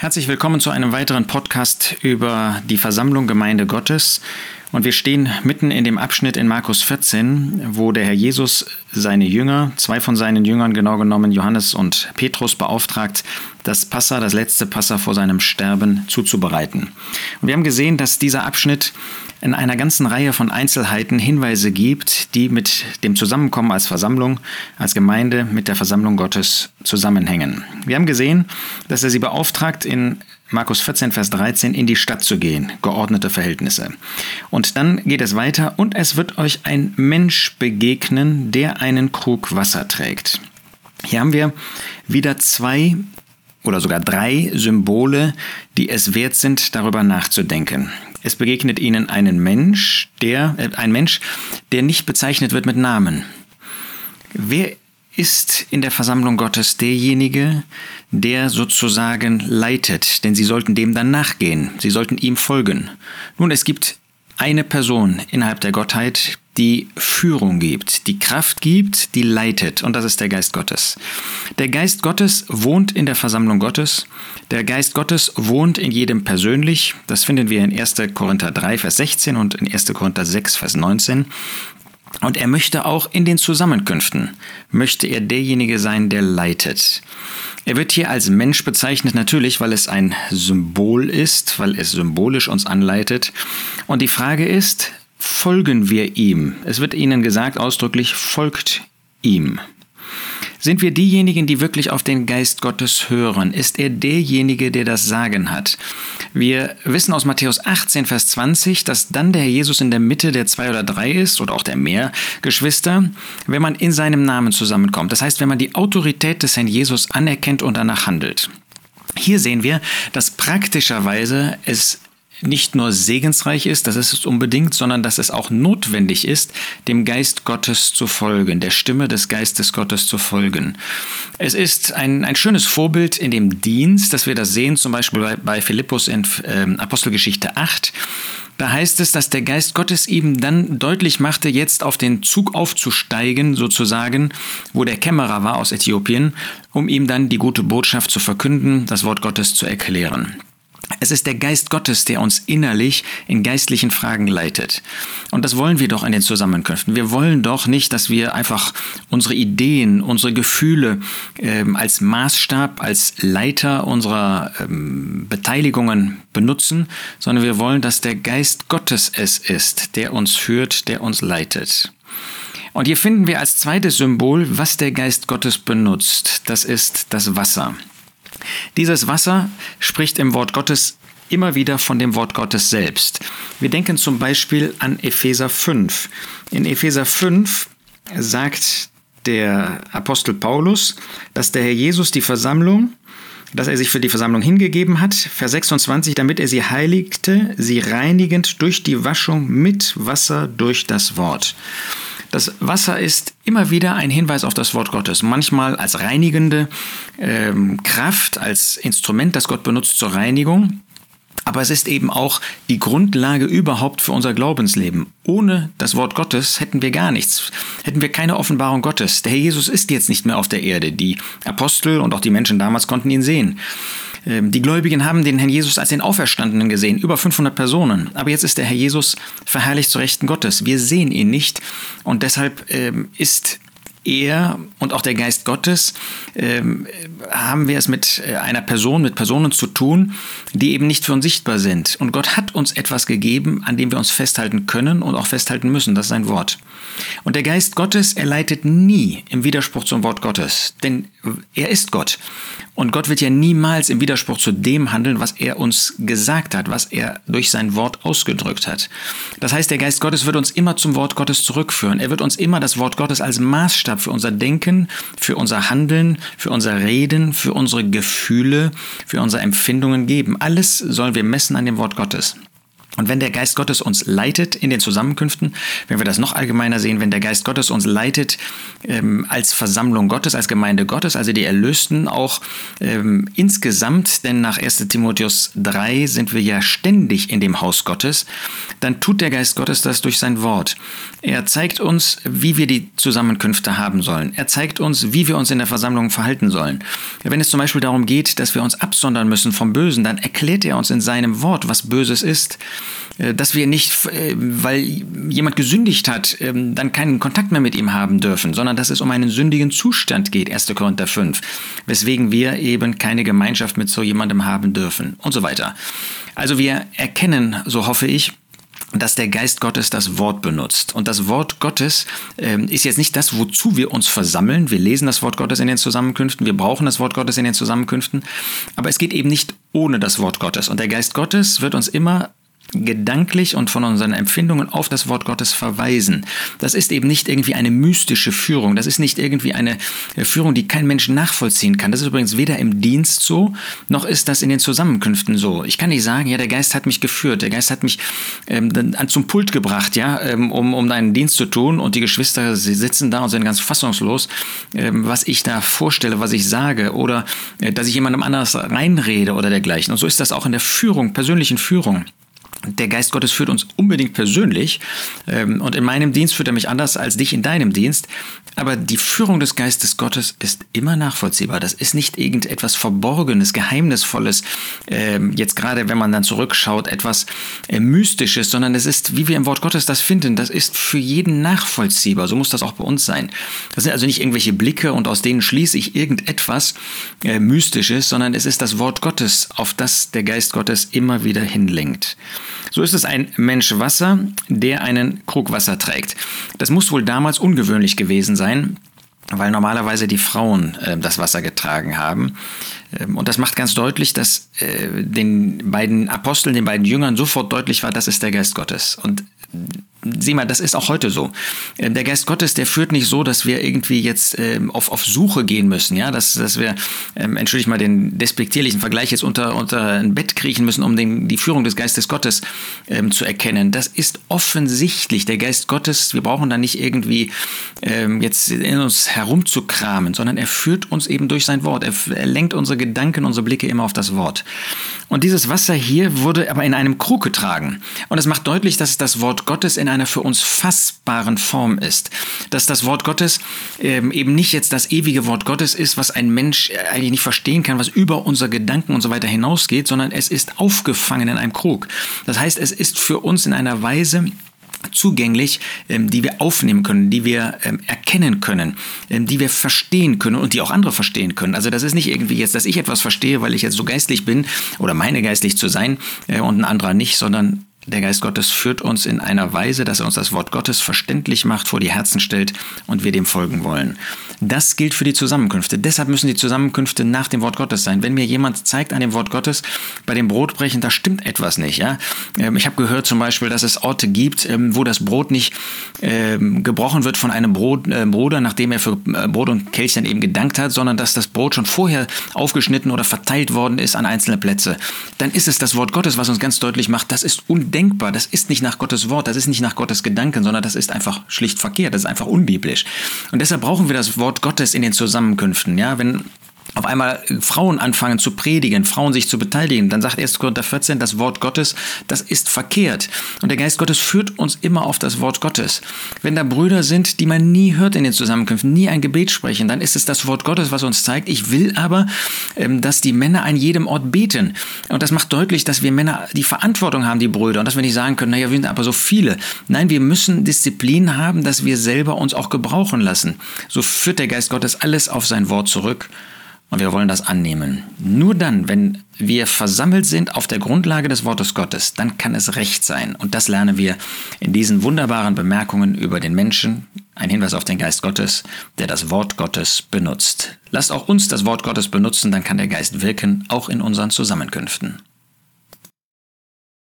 Herzlich willkommen zu einem weiteren Podcast über die Versammlung Gemeinde Gottes. Und wir stehen mitten in dem Abschnitt in Markus 14, wo der Herr Jesus seine Jünger, zwei von seinen Jüngern genau genommen, Johannes und Petrus, beauftragt, das Passa, das letzte Passa vor seinem Sterben zuzubereiten. Und wir haben gesehen, dass dieser Abschnitt in einer ganzen Reihe von Einzelheiten Hinweise gibt, die mit dem Zusammenkommen als Versammlung, als Gemeinde mit der Versammlung Gottes zusammenhängen. Wir haben gesehen, dass er sie beauftragt, in Markus 14, Vers 13 in die Stadt zu gehen, geordnete Verhältnisse. Und dann geht es weiter, und es wird euch ein Mensch begegnen, der einen Krug Wasser trägt. Hier haben wir wieder zwei oder sogar drei Symbole, die es wert sind, darüber nachzudenken. Es begegnet ihnen einen Mensch, der, äh, ein Mensch, der nicht bezeichnet wird mit Namen. Wer ist in der Versammlung Gottes derjenige, der sozusagen leitet, denn sie sollten dem dann nachgehen, sie sollten ihm folgen. Nun, es gibt eine Person innerhalb der Gottheit, die Führung gibt, die Kraft gibt, die leitet, und das ist der Geist Gottes. Der Geist Gottes wohnt in der Versammlung Gottes, der Geist Gottes wohnt in jedem persönlich, das finden wir in 1. Korinther 3, Vers 16 und in 1. Korinther 6, Vers 19. Und er möchte auch in den Zusammenkünften, möchte er derjenige sein, der leitet. Er wird hier als Mensch bezeichnet, natürlich, weil es ein Symbol ist, weil es symbolisch uns anleitet. Und die Frage ist, folgen wir ihm? Es wird ihnen gesagt ausdrücklich, folgt ihm. Sind wir diejenigen, die wirklich auf den Geist Gottes hören? Ist er derjenige, der das Sagen hat? Wir wissen aus Matthäus 18, Vers 20, dass dann der Herr Jesus in der Mitte der zwei oder drei ist oder auch der mehr Geschwister, wenn man in seinem Namen zusammenkommt. Das heißt, wenn man die Autorität des Herrn Jesus anerkennt und danach handelt. Hier sehen wir, dass praktischerweise es nicht nur segensreich ist, das ist es unbedingt, sondern dass es auch notwendig ist, dem Geist Gottes zu folgen, der Stimme des Geistes Gottes zu folgen. Es ist ein, ein schönes Vorbild in dem Dienst, dass wir das sehen, zum Beispiel bei, bei Philippus in äh, Apostelgeschichte 8. Da heißt es, dass der Geist Gottes ihm dann deutlich machte, jetzt auf den Zug aufzusteigen, sozusagen, wo der Kämmerer war aus Äthiopien, um ihm dann die gute Botschaft zu verkünden, das Wort Gottes zu erklären. Es ist der Geist Gottes, der uns innerlich in geistlichen Fragen leitet. Und das wollen wir doch in den Zusammenkünften. Wir wollen doch nicht, dass wir einfach unsere Ideen, unsere Gefühle ähm, als Maßstab, als Leiter unserer ähm, Beteiligungen benutzen, sondern wir wollen, dass der Geist Gottes es ist, der uns führt, der uns leitet. Und hier finden wir als zweites Symbol, was der Geist Gottes benutzt. Das ist das Wasser. Dieses Wasser spricht im Wort Gottes immer wieder von dem Wort Gottes selbst. Wir denken zum Beispiel an Epheser 5. In Epheser 5 sagt der Apostel Paulus, dass der Herr Jesus die Versammlung, dass er sich für die Versammlung hingegeben hat, Vers 26, damit er sie heiligte, sie reinigend durch die Waschung mit Wasser durch das Wort. Das Wasser ist immer wieder ein Hinweis auf das Wort Gottes. Manchmal als reinigende ähm, Kraft, als Instrument, das Gott benutzt zur Reinigung. Aber es ist eben auch die Grundlage überhaupt für unser Glaubensleben. Ohne das Wort Gottes hätten wir gar nichts, hätten wir keine Offenbarung Gottes. Der Herr Jesus ist jetzt nicht mehr auf der Erde. Die Apostel und auch die Menschen damals konnten ihn sehen. Ähm, die Gläubigen haben den Herrn Jesus als den Auferstandenen gesehen, über 500 Personen. Aber jetzt ist der Herr Jesus verherrlicht zu Rechten Gottes. Wir sehen ihn nicht und deshalb ähm, ist er und auch der Geist Gottes ähm, haben wir es mit äh, einer Person, mit Personen zu tun, die eben nicht für uns sichtbar sind. Und Gott hat uns etwas gegeben, an dem wir uns festhalten können und auch festhalten müssen. Das ist sein Wort. Und der Geist Gottes, er leitet nie im Widerspruch zum Wort Gottes, denn er ist Gott. Und Gott wird ja niemals im Widerspruch zu dem handeln, was er uns gesagt hat, was er durch sein Wort ausgedrückt hat. Das heißt, der Geist Gottes wird uns immer zum Wort Gottes zurückführen. Er wird uns immer das Wort Gottes als Maßstab für unser Denken, für unser Handeln, für unser Reden, für unsere Gefühle, für unsere Empfindungen geben. Alles sollen wir messen an dem Wort Gottes. Und wenn der Geist Gottes uns leitet in den Zusammenkünften, wenn wir das noch allgemeiner sehen, wenn der Geist Gottes uns leitet ähm, als Versammlung Gottes, als Gemeinde Gottes, also die Erlösten auch ähm, insgesamt, denn nach 1 Timotheus 3 sind wir ja ständig in dem Haus Gottes, dann tut der Geist Gottes das durch sein Wort. Er zeigt uns, wie wir die Zusammenkünfte haben sollen. Er zeigt uns, wie wir uns in der Versammlung verhalten sollen. Wenn es zum Beispiel darum geht, dass wir uns absondern müssen vom Bösen, dann erklärt er uns in seinem Wort, was Böses ist. Äh, dass wir nicht, äh, weil jemand gesündigt hat, ähm, dann keinen Kontakt mehr mit ihm haben dürfen, sondern dass es um einen sündigen Zustand geht, 1. Korinther 5, weswegen wir eben keine Gemeinschaft mit so jemandem haben dürfen und so weiter. Also wir erkennen, so hoffe ich, dass der Geist Gottes das Wort benutzt. Und das Wort Gottes ähm, ist jetzt nicht das, wozu wir uns versammeln. Wir lesen das Wort Gottes in den Zusammenkünften, wir brauchen das Wort Gottes in den Zusammenkünften, aber es geht eben nicht ohne das Wort Gottes. Und der Geist Gottes wird uns immer gedanklich und von unseren Empfindungen auf das Wort Gottes verweisen. Das ist eben nicht irgendwie eine mystische Führung. Das ist nicht irgendwie eine äh, Führung, die kein Mensch nachvollziehen kann. Das ist übrigens weder im Dienst so, noch ist das in den Zusammenkünften so. Ich kann nicht sagen, ja, der Geist hat mich geführt, der Geist hat mich ähm, zum Pult gebracht, ja, ähm, um, um deinen Dienst zu tun und die Geschwister sie sitzen da und sind ganz fassungslos, ähm, was ich da vorstelle, was ich sage oder äh, dass ich jemandem anders reinrede oder dergleichen. Und so ist das auch in der Führung, persönlichen Führung. Der Geist Gottes führt uns unbedingt persönlich ähm, und in meinem Dienst führt er mich anders als dich in deinem Dienst. Aber die Führung des Geistes Gottes ist immer nachvollziehbar. Das ist nicht irgendetwas Verborgenes, Geheimnisvolles, ähm, jetzt gerade wenn man dann zurückschaut, etwas äh, Mystisches, sondern es ist, wie wir im Wort Gottes das finden, das ist für jeden nachvollziehbar. So muss das auch bei uns sein. Das sind also nicht irgendwelche Blicke und aus denen schließe ich irgendetwas äh, Mystisches, sondern es ist das Wort Gottes, auf das der Geist Gottes immer wieder hinlenkt. So ist es ein Mensch Wasser, der einen Krug Wasser trägt. Das muss wohl damals ungewöhnlich gewesen sein, weil normalerweise die Frauen äh, das Wasser getragen haben. Ähm, und das macht ganz deutlich, dass äh, den beiden Aposteln, den beiden Jüngern sofort deutlich war, das ist der Geist Gottes. Und sieh mal, das ist auch heute so. Ähm, der Geist Gottes, der führt nicht so, dass wir irgendwie jetzt ähm, auf, auf Suche gehen müssen, ja, dass, dass wir, ähm, entschuldige mal den despektierlichen Vergleich jetzt unter, unter ein Bett kriechen müssen, um den, die Führung des Geistes Gottes ähm, zu erkennen. Das ist offensichtlich. Der Geist Gottes, wir brauchen da nicht irgendwie ähm, jetzt in uns herumzukramen, sondern er führt uns eben durch sein Wort. Er, er lenkt unsere Gedanken, unsere Blicke immer auf das Wort. Und dieses Wasser hier wurde aber in einem Krug getragen. Und es macht deutlich, dass das Wort Gottes in einer für uns fassbaren Form ist. Dass das Wort Gottes ähm, eben nicht jetzt das ewige Wort Gottes ist, was ein Mensch äh, eigentlich nicht verstehen kann, was über unser Gedanken und so weiter hinausgeht, sondern es ist aufgefangen in einem Krug. Das heißt, es ist für uns in einer Weise, zugänglich, ähm, die wir aufnehmen können, die wir ähm, erkennen können, ähm, die wir verstehen können und die auch andere verstehen können. Also das ist nicht irgendwie jetzt, dass ich etwas verstehe, weil ich jetzt so geistlich bin oder meine geistlich zu sein äh, und ein anderer nicht, sondern der Geist Gottes führt uns in einer Weise, dass er uns das Wort Gottes verständlich macht, vor die Herzen stellt und wir dem folgen wollen. Das gilt für die Zusammenkünfte. Deshalb müssen die Zusammenkünfte nach dem Wort Gottes sein. Wenn mir jemand zeigt an dem Wort Gottes, bei dem Brotbrechen, da stimmt etwas nicht. Ja? Ähm, ich habe gehört zum Beispiel, dass es Orte gibt, ähm, wo das Brot nicht ähm, gebrochen wird von einem äh, Bruder, nachdem er für äh, Brot und Kelchchen eben gedankt hat, sondern dass das Brot schon vorher aufgeschnitten oder verteilt worden ist an einzelne Plätze. Dann ist es das Wort Gottes, was uns ganz deutlich macht, das ist undenkbar undenkbar. Das ist nicht nach Gottes Wort, das ist nicht nach Gottes Gedanken, sondern das ist einfach schlicht verkehrt, das ist einfach unbiblisch. Und deshalb brauchen wir das Wort Gottes in den Zusammenkünften. Ja, wenn auf einmal Frauen anfangen zu predigen, Frauen sich zu beteiligen, dann sagt 1. Korinther 14, das Wort Gottes, das ist verkehrt. Und der Geist Gottes führt uns immer auf das Wort Gottes. Wenn da Brüder sind, die man nie hört in den Zusammenkünften, nie ein Gebet sprechen, dann ist es das Wort Gottes, was uns zeigt, ich will aber, ähm, dass die Männer an jedem Ort beten. Und das macht deutlich, dass wir Männer die Verantwortung haben, die Brüder, und dass wir nicht sagen können, naja, wir sind aber so viele. Nein, wir müssen Disziplin haben, dass wir selber uns auch gebrauchen lassen. So führt der Geist Gottes alles auf sein Wort zurück. Und wir wollen das annehmen. Nur dann, wenn wir versammelt sind auf der Grundlage des Wortes Gottes, dann kann es recht sein. Und das lernen wir in diesen wunderbaren Bemerkungen über den Menschen. Ein Hinweis auf den Geist Gottes, der das Wort Gottes benutzt. Lasst auch uns das Wort Gottes benutzen, dann kann der Geist wirken, auch in unseren Zusammenkünften.